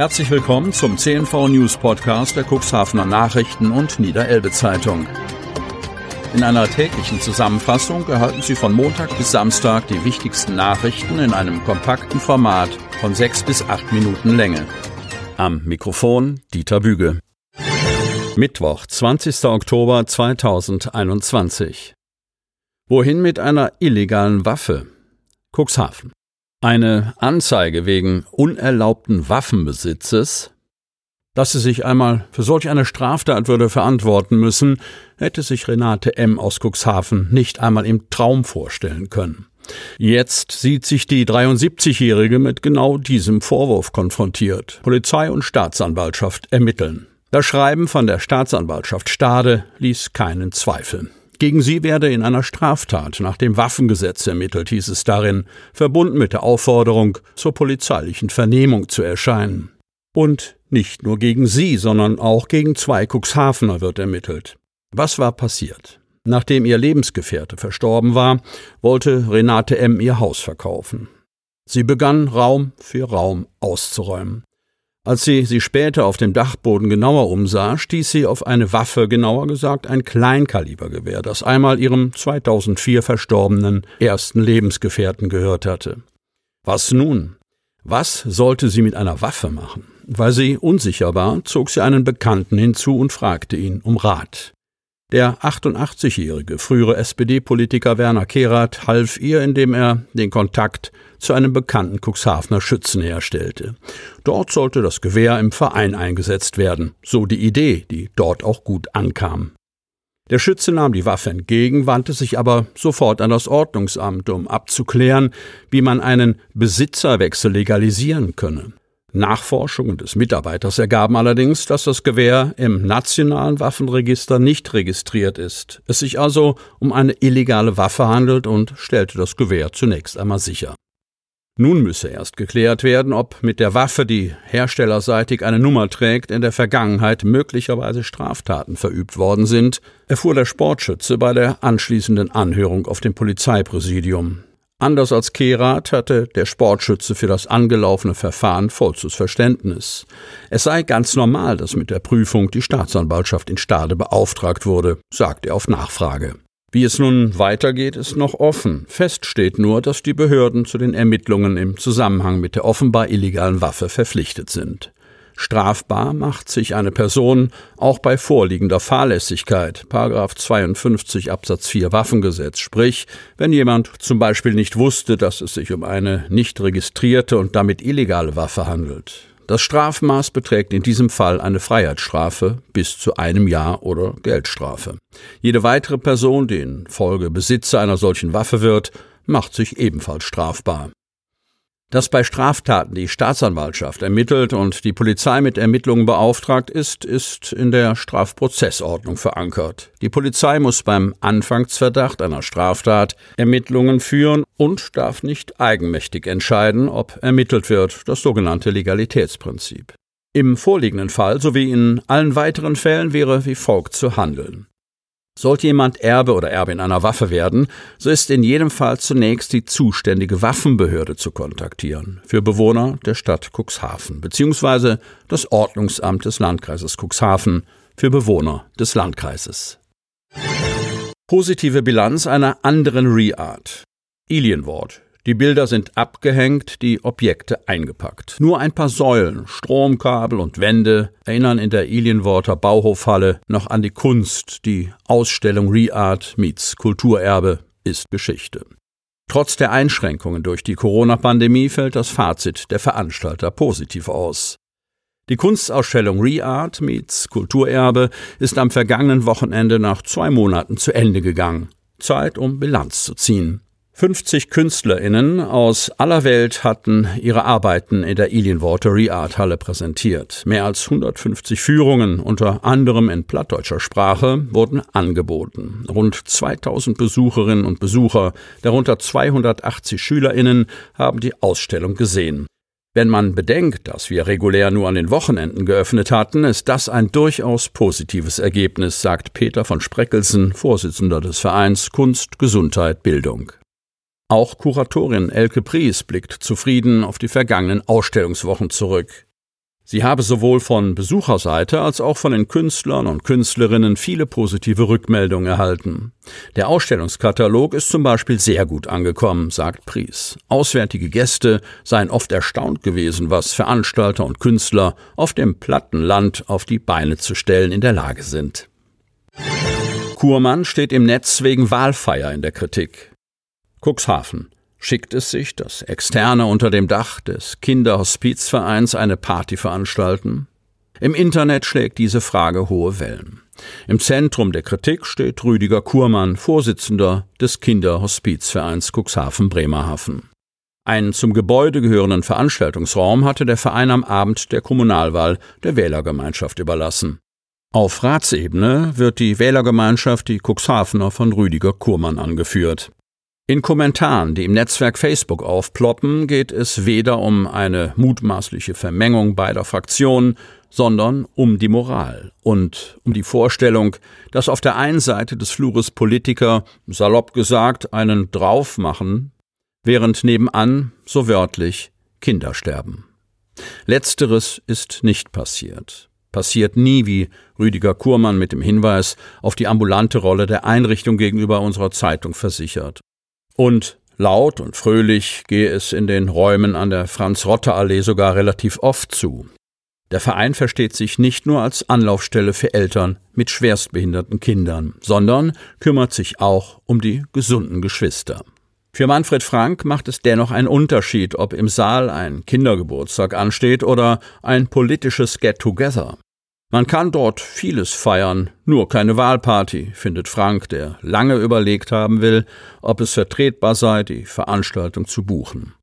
Herzlich willkommen zum CNV News Podcast der Cuxhavener Nachrichten und Niederelbe Zeitung. In einer täglichen Zusammenfassung erhalten Sie von Montag bis Samstag die wichtigsten Nachrichten in einem kompakten Format von sechs bis acht Minuten Länge. Am Mikrofon Dieter Büge. Mittwoch, 20. Oktober 2021. Wohin mit einer illegalen Waffe? Cuxhaven. Eine Anzeige wegen unerlaubten Waffenbesitzes, dass sie sich einmal für solch eine Straftat würde verantworten müssen, hätte sich Renate M. aus Cuxhaven nicht einmal im Traum vorstellen können. Jetzt sieht sich die 73-Jährige mit genau diesem Vorwurf konfrontiert. Polizei und Staatsanwaltschaft ermitteln. Das Schreiben von der Staatsanwaltschaft Stade ließ keinen Zweifel. Gegen sie werde in einer Straftat nach dem Waffengesetz ermittelt, hieß es darin, verbunden mit der Aufforderung, zur polizeilichen Vernehmung zu erscheinen. Und nicht nur gegen sie, sondern auch gegen zwei Cuxhavener wird ermittelt. Was war passiert? Nachdem ihr Lebensgefährte verstorben war, wollte Renate M. ihr Haus verkaufen. Sie begann Raum für Raum auszuräumen. Als sie sie später auf dem Dachboden genauer umsah, stieß sie auf eine Waffe, genauer gesagt ein Kleinkalibergewehr, das einmal ihrem 2004 verstorbenen ersten Lebensgefährten gehört hatte. Was nun? Was sollte sie mit einer Waffe machen? Weil sie unsicher war, zog sie einen Bekannten hinzu und fragte ihn um Rat. Der 88-jährige frühere SPD-Politiker Werner Kehrath half ihr, indem er den Kontakt zu einem bekannten Cuxhavener Schützen herstellte. Dort sollte das Gewehr im Verein eingesetzt werden, so die Idee, die dort auch gut ankam. Der Schütze nahm die Waffe entgegen, wandte sich aber sofort an das Ordnungsamt, um abzuklären, wie man einen Besitzerwechsel legalisieren könne. Nachforschungen des Mitarbeiters ergaben allerdings, dass das Gewehr im nationalen Waffenregister nicht registriert ist, es sich also um eine illegale Waffe handelt und stellte das Gewehr zunächst einmal sicher. Nun müsse erst geklärt werden, ob mit der Waffe, die herstellerseitig eine Nummer trägt, in der Vergangenheit möglicherweise Straftaten verübt worden sind, erfuhr der Sportschütze bei der anschließenden Anhörung auf dem Polizeipräsidium. Anders als Kehrath hatte der Sportschütze für das angelaufene Verfahren vollstes Verständnis. Es sei ganz normal, dass mit der Prüfung die Staatsanwaltschaft in Stade beauftragt wurde, sagt er auf Nachfrage. Wie es nun weitergeht, ist noch offen. Fest steht nur, dass die Behörden zu den Ermittlungen im Zusammenhang mit der offenbar illegalen Waffe verpflichtet sind. Strafbar macht sich eine Person auch bei vorliegender Fahrlässigkeit, Paragraph 52 Absatz 4 Waffengesetz, sprich, wenn jemand zum Beispiel nicht wusste, dass es sich um eine nicht registrierte und damit illegale Waffe handelt. Das Strafmaß beträgt in diesem Fall eine Freiheitsstrafe bis zu einem Jahr oder Geldstrafe. Jede weitere Person, die in Folge Besitzer einer solchen Waffe wird, macht sich ebenfalls strafbar. Dass bei Straftaten die Staatsanwaltschaft ermittelt und die Polizei mit Ermittlungen beauftragt ist, ist in der Strafprozessordnung verankert. Die Polizei muss beim Anfangsverdacht einer Straftat Ermittlungen führen und darf nicht eigenmächtig entscheiden, ob ermittelt wird, das sogenannte Legalitätsprinzip. Im vorliegenden Fall sowie in allen weiteren Fällen wäre wie folgt zu handeln. Sollte jemand Erbe oder Erbin einer Waffe werden, so ist in jedem Fall zunächst die zuständige Waffenbehörde zu kontaktieren für Bewohner der Stadt Cuxhaven bzw. das Ordnungsamt des Landkreises Cuxhaven für Bewohner des Landkreises. Positive Bilanz einer anderen Reart. Ilienwort die Bilder sind abgehängt, die Objekte eingepackt. Nur ein paar Säulen, Stromkabel und Wände erinnern in der Ilienworter Bauhofhalle noch an die Kunst. Die Ausstellung Reart meets Kulturerbe ist Geschichte. Trotz der Einschränkungen durch die Corona-Pandemie fällt das Fazit der Veranstalter positiv aus. Die Kunstausstellung Reart meets Kulturerbe ist am vergangenen Wochenende nach zwei Monaten zu Ende gegangen. Zeit, um Bilanz zu ziehen. 50 KünstlerInnen aus aller Welt hatten ihre Arbeiten in der Ilienwater Art Halle präsentiert. Mehr als 150 Führungen, unter anderem in plattdeutscher Sprache, wurden angeboten. Rund 2000 Besucherinnen und Besucher, darunter 280 SchülerInnen, haben die Ausstellung gesehen. Wenn man bedenkt, dass wir regulär nur an den Wochenenden geöffnet hatten, ist das ein durchaus positives Ergebnis, sagt Peter von Spreckelsen, Vorsitzender des Vereins Kunst, Gesundheit, Bildung. Auch Kuratorin Elke Pries blickt zufrieden auf die vergangenen Ausstellungswochen zurück. Sie habe sowohl von Besucherseite als auch von den Künstlern und Künstlerinnen viele positive Rückmeldungen erhalten. Der Ausstellungskatalog ist zum Beispiel sehr gut angekommen, sagt Pries. Auswärtige Gäste seien oft erstaunt gewesen, was Veranstalter und Künstler auf dem platten Land auf die Beine zu stellen in der Lage sind. Kurmann steht im Netz wegen Wahlfeier in der Kritik. Cuxhaven schickt es sich, dass Externe unter dem Dach des Kinderhospizvereins eine Party veranstalten? Im Internet schlägt diese Frage hohe Wellen. Im Zentrum der Kritik steht Rüdiger Kurmann, Vorsitzender des Kinderhospizvereins Cuxhaven Bremerhaven. Einen zum Gebäude gehörenden Veranstaltungsraum hatte der Verein am Abend der Kommunalwahl der Wählergemeinschaft überlassen. Auf Ratsebene wird die Wählergemeinschaft die Cuxhavener von Rüdiger Kurmann angeführt. In Kommentaren, die im Netzwerk Facebook aufploppen, geht es weder um eine mutmaßliche Vermengung beider Fraktionen, sondern um die Moral und um die Vorstellung, dass auf der einen Seite des Flures Politiker, salopp gesagt, einen drauf machen, während nebenan, so wörtlich, Kinder sterben. Letzteres ist nicht passiert. Passiert nie, wie Rüdiger Kurmann mit dem Hinweis auf die ambulante Rolle der Einrichtung gegenüber unserer Zeitung versichert. Und laut und fröhlich gehe es in den Räumen an der Franz-Rotter-Allee sogar relativ oft zu. Der Verein versteht sich nicht nur als Anlaufstelle für Eltern mit schwerstbehinderten Kindern, sondern kümmert sich auch um die gesunden Geschwister. Für Manfred Frank macht es dennoch einen Unterschied, ob im Saal ein Kindergeburtstag ansteht oder ein politisches Get-Together. Man kann dort vieles feiern, nur keine Wahlparty, findet Frank, der lange überlegt haben will, ob es vertretbar sei, die Veranstaltung zu buchen.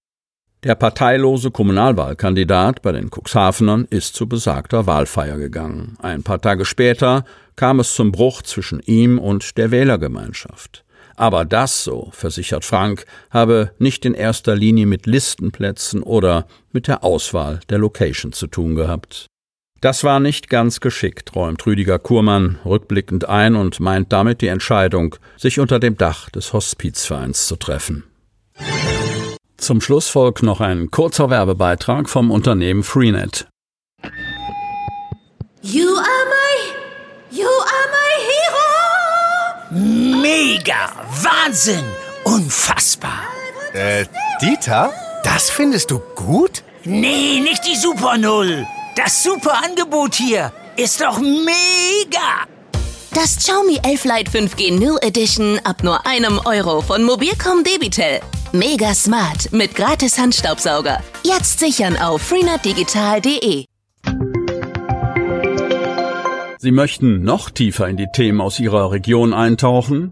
Der parteilose Kommunalwahlkandidat bei den Cuxhavenern ist zu besagter Wahlfeier gegangen. Ein paar Tage später kam es zum Bruch zwischen ihm und der Wählergemeinschaft. Aber das, so versichert Frank, habe nicht in erster Linie mit Listenplätzen oder mit der Auswahl der Location zu tun gehabt. Das war nicht ganz geschickt, räumt Rüdiger Kurmann rückblickend ein und meint damit die Entscheidung, sich unter dem Dach des Hospizvereins zu treffen. Zum Schluss folgt noch ein kurzer Werbebeitrag vom Unternehmen Freenet. You are my, you are my hero! Mega! Wahnsinn! Unfassbar! Äh, Dieter? Das findest du gut? Nee, nicht die Super Null! Das super Angebot hier ist doch mega! Das Xiaomi 11 Lite 5G New Edition ab nur einem Euro von Mobilcom Debitel. Mega smart mit gratis Handstaubsauger. Jetzt sichern auf freenetdigital.de. Sie möchten noch tiefer in die Themen aus Ihrer Region eintauchen?